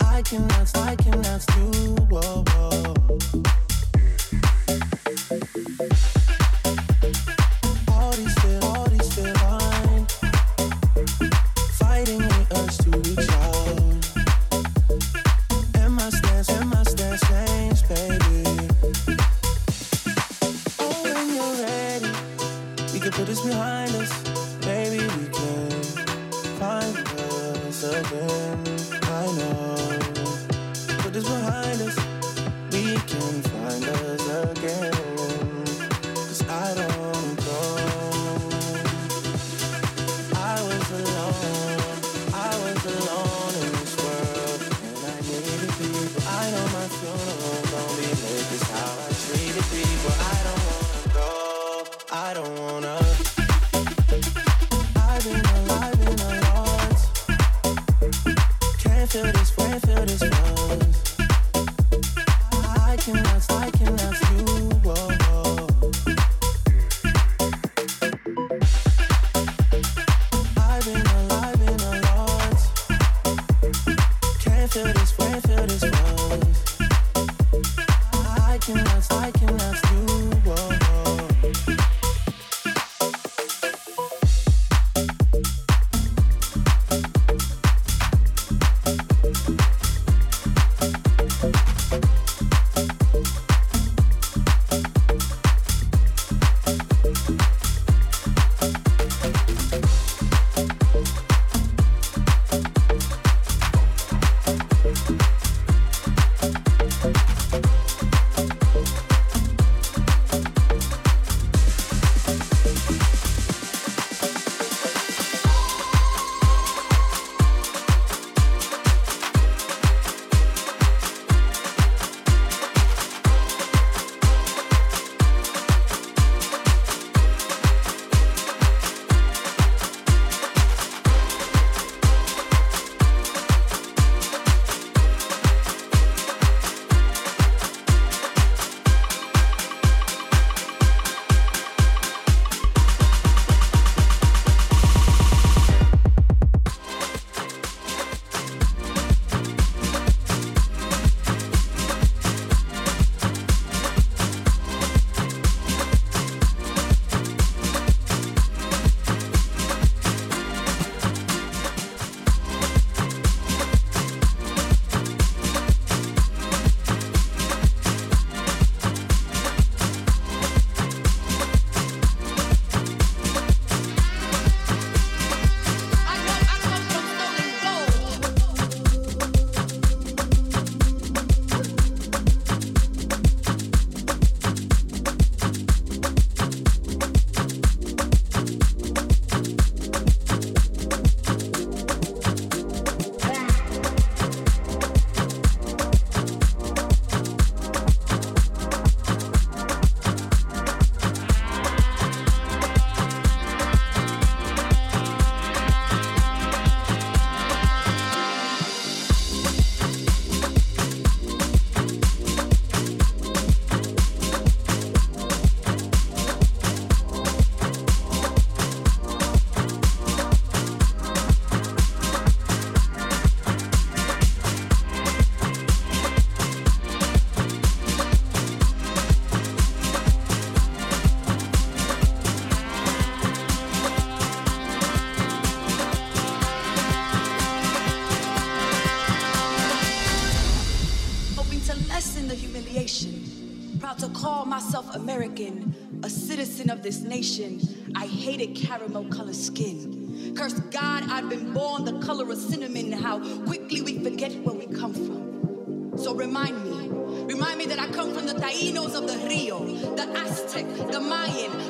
I cannot, I cannot lose. this nation. I hated caramel colored skin. Curse God, I've been born the color of cinnamon. How quickly we forget where we come from. So remind me, remind me that I come from the Tainos of the Rio, the Aztec, the Mayan,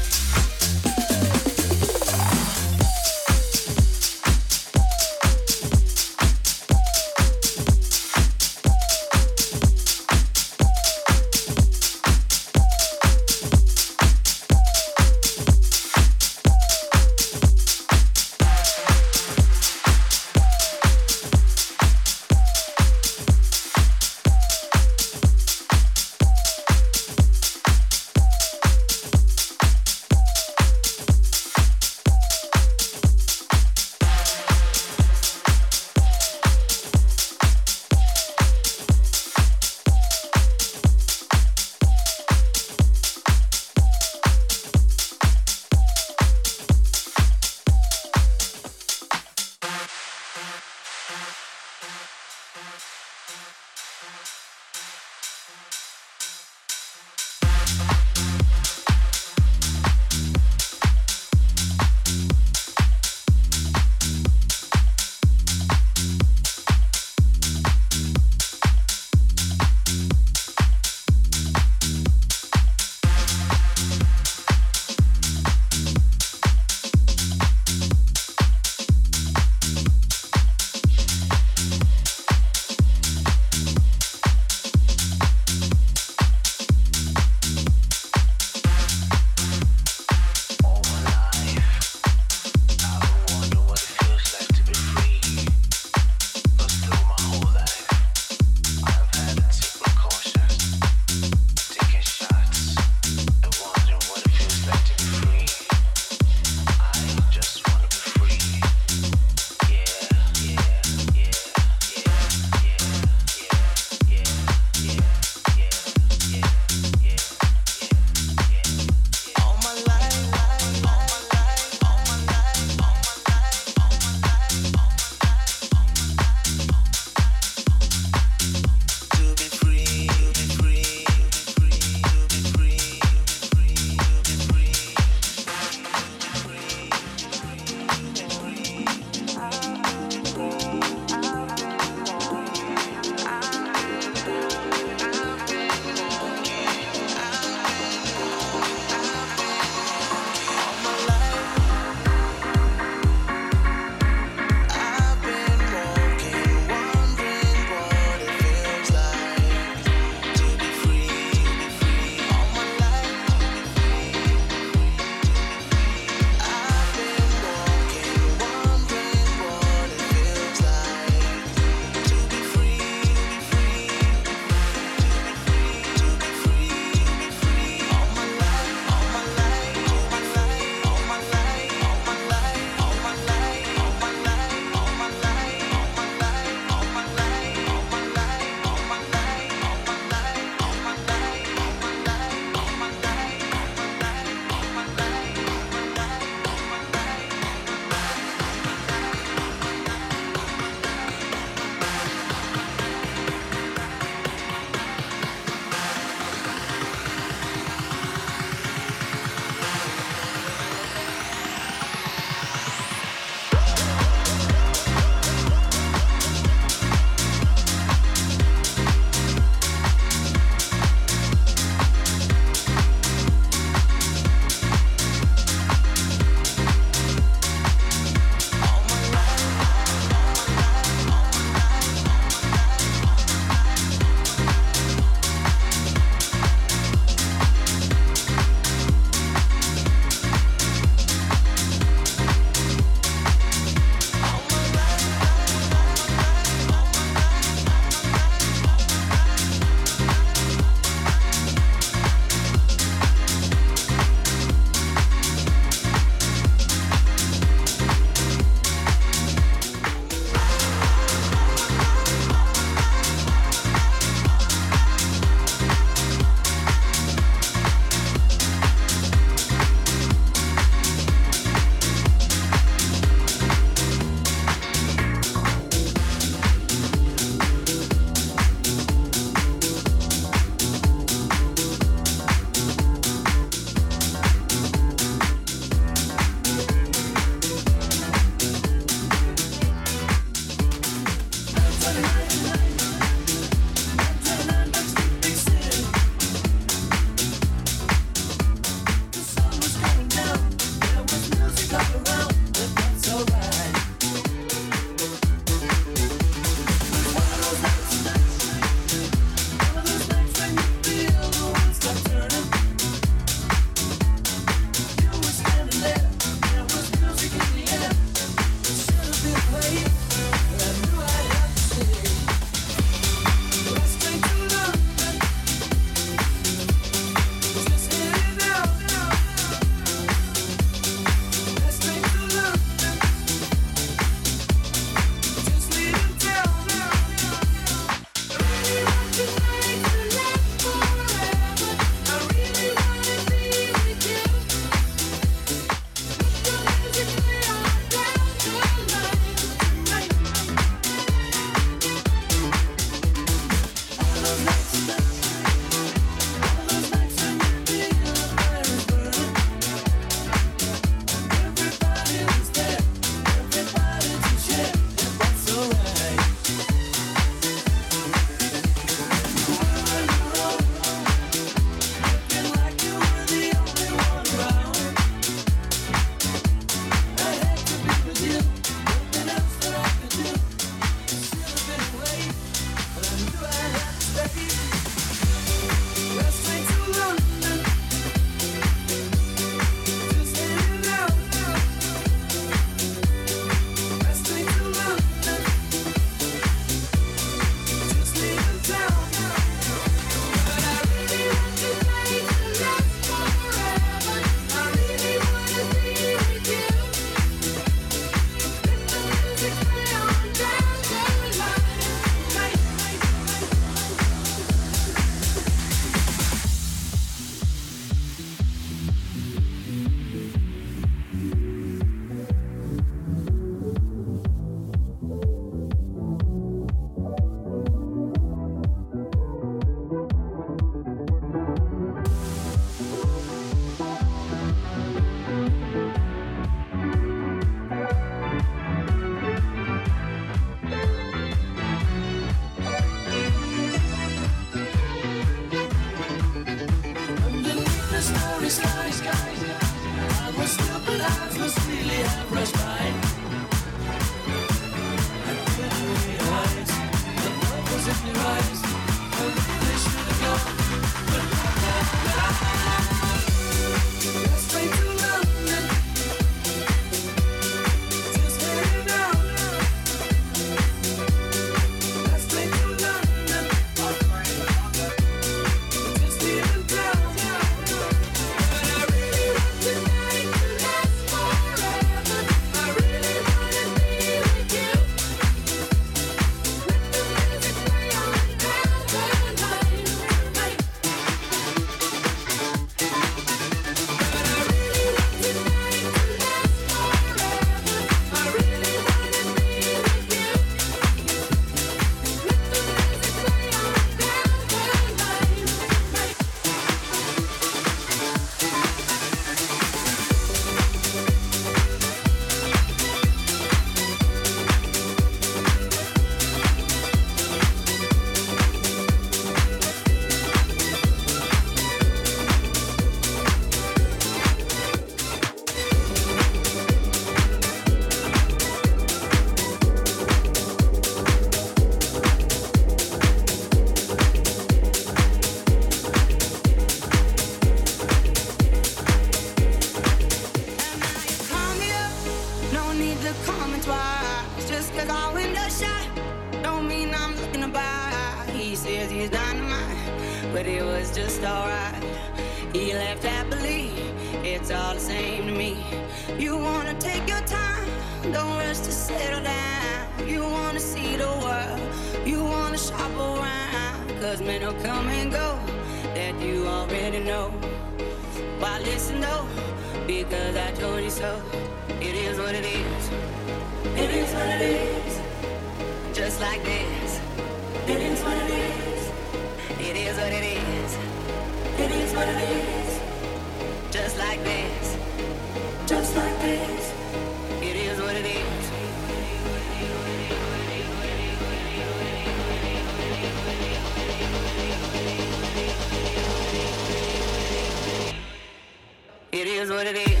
what it is.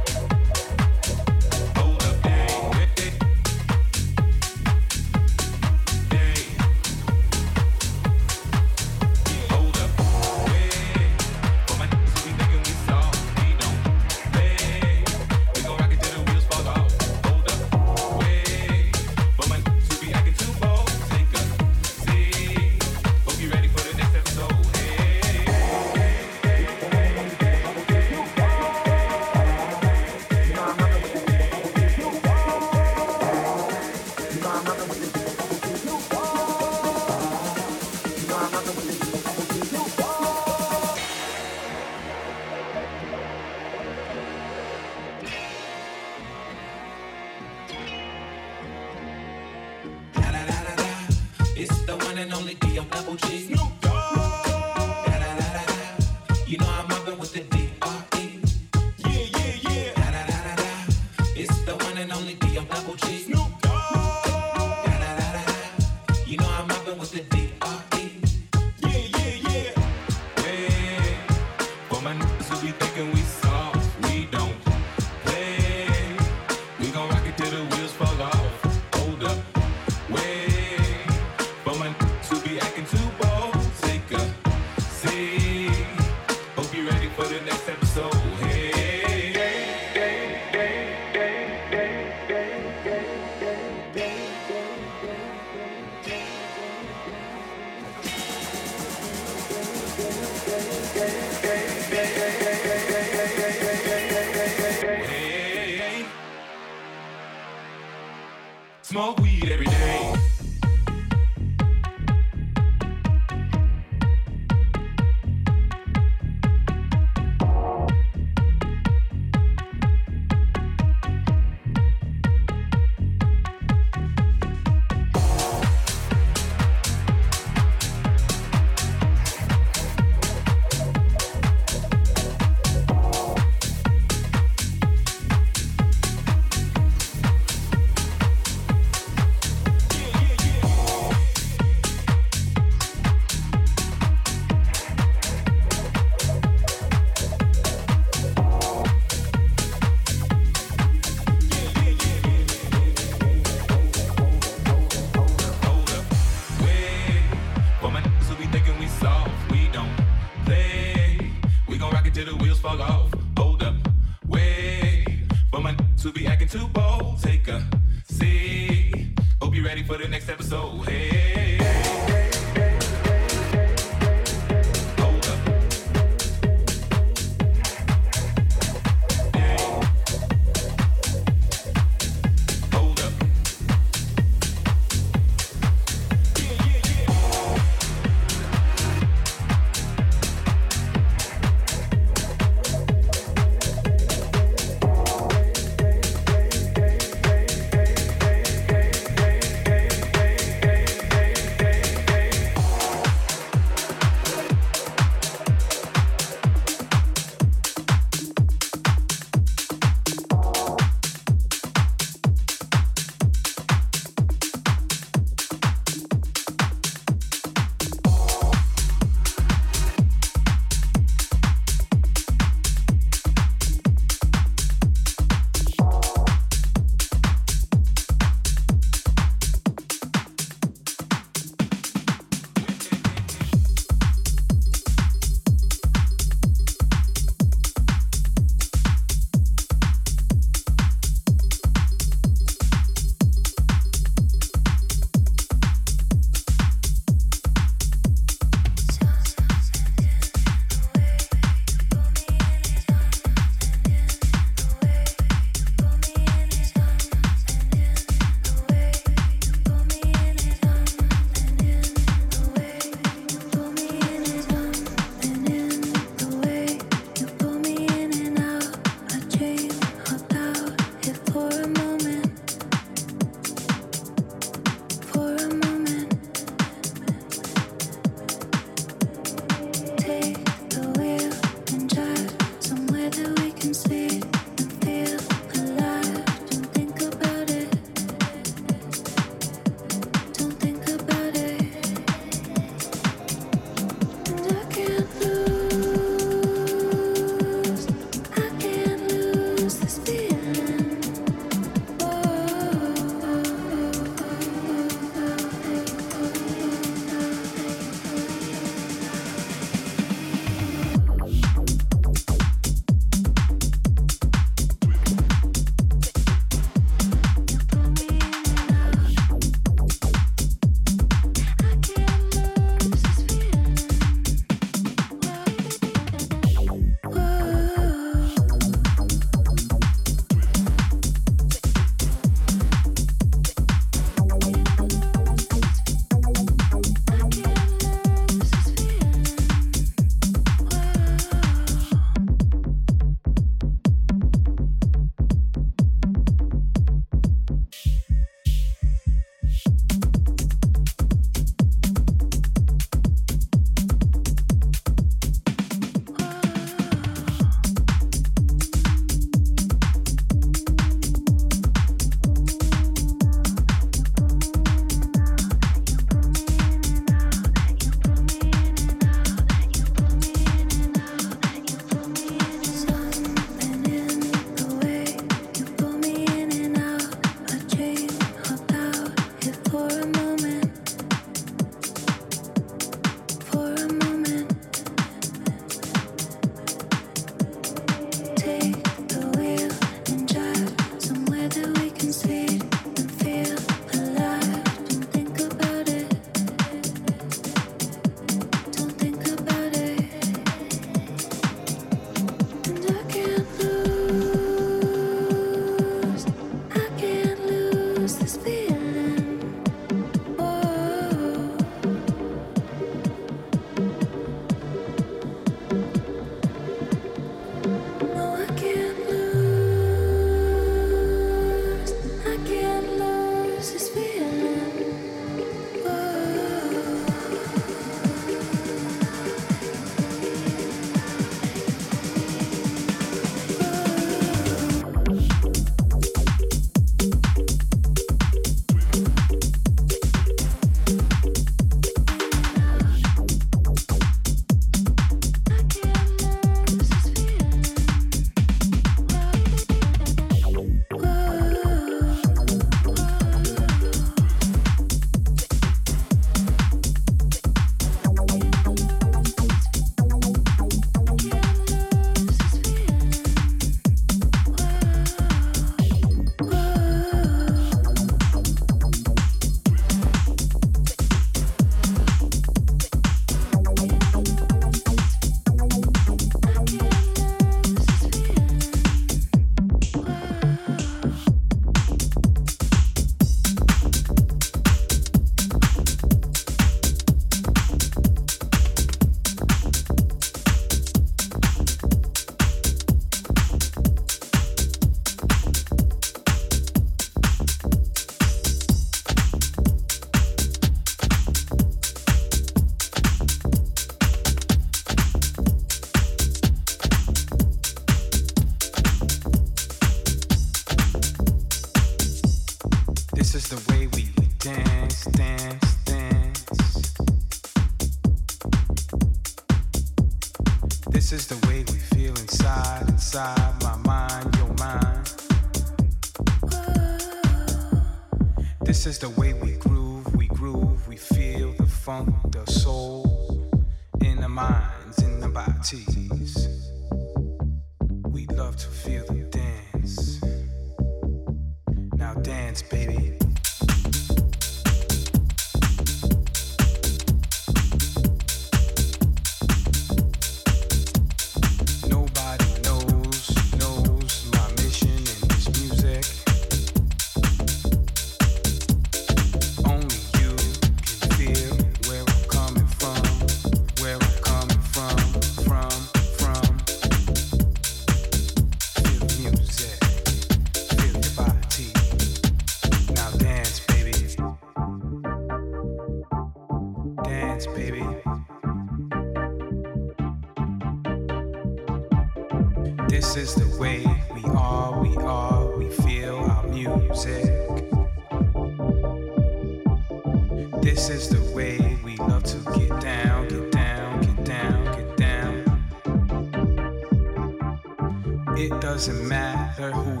matter who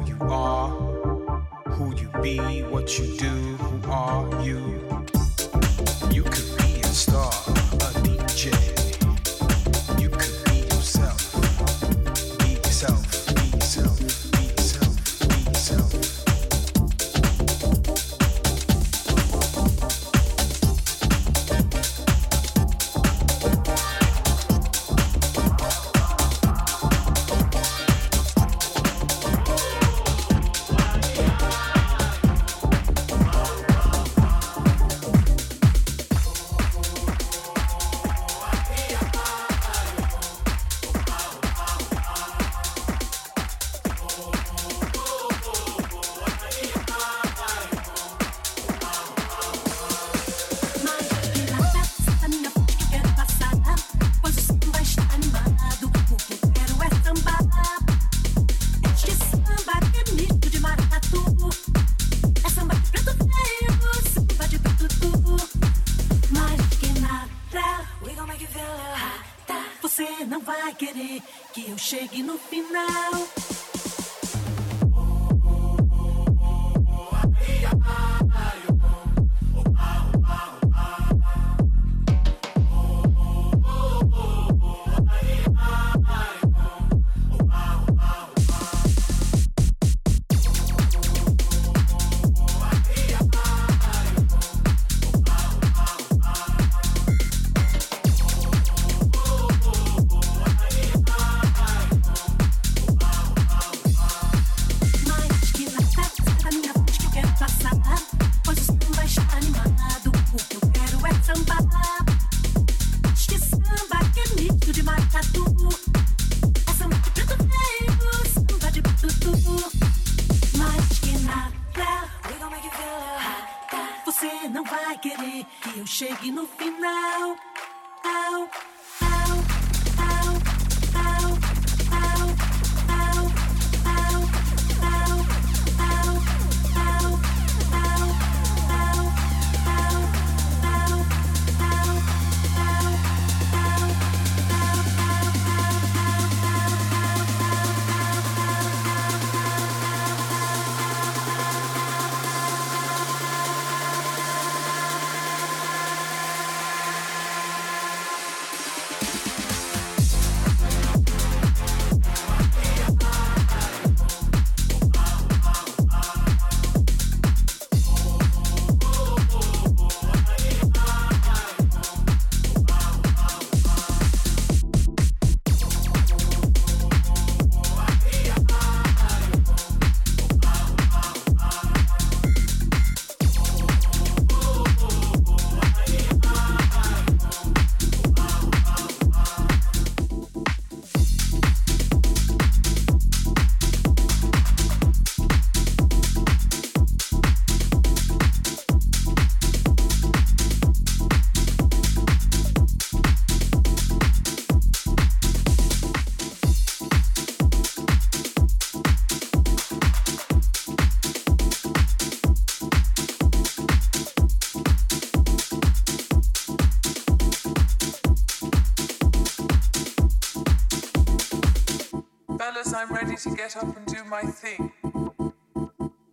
ready to get up and do my thing.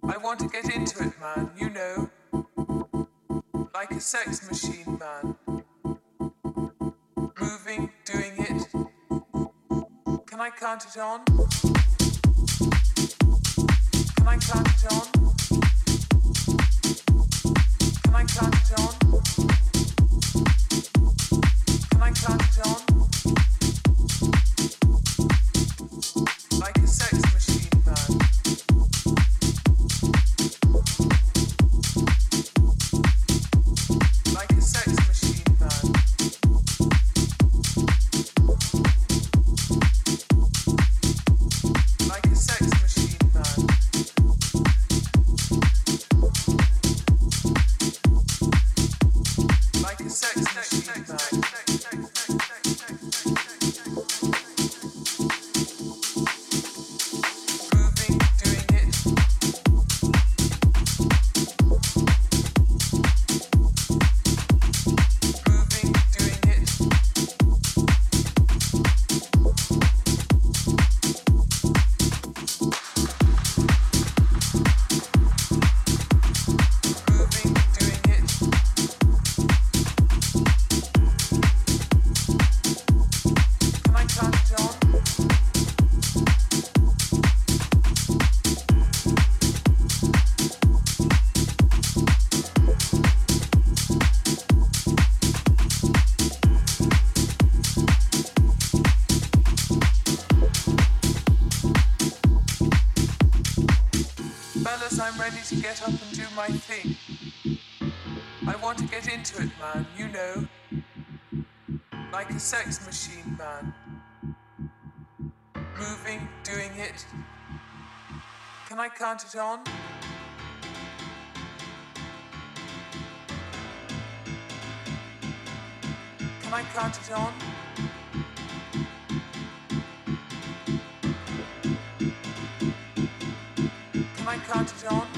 I want to get into it, man, you know. Like a sex machine, man. Moving, doing it. Can I count it on? Sex machine man. Moving, doing it. Can I count it on? Can I count it on? Can I count it on?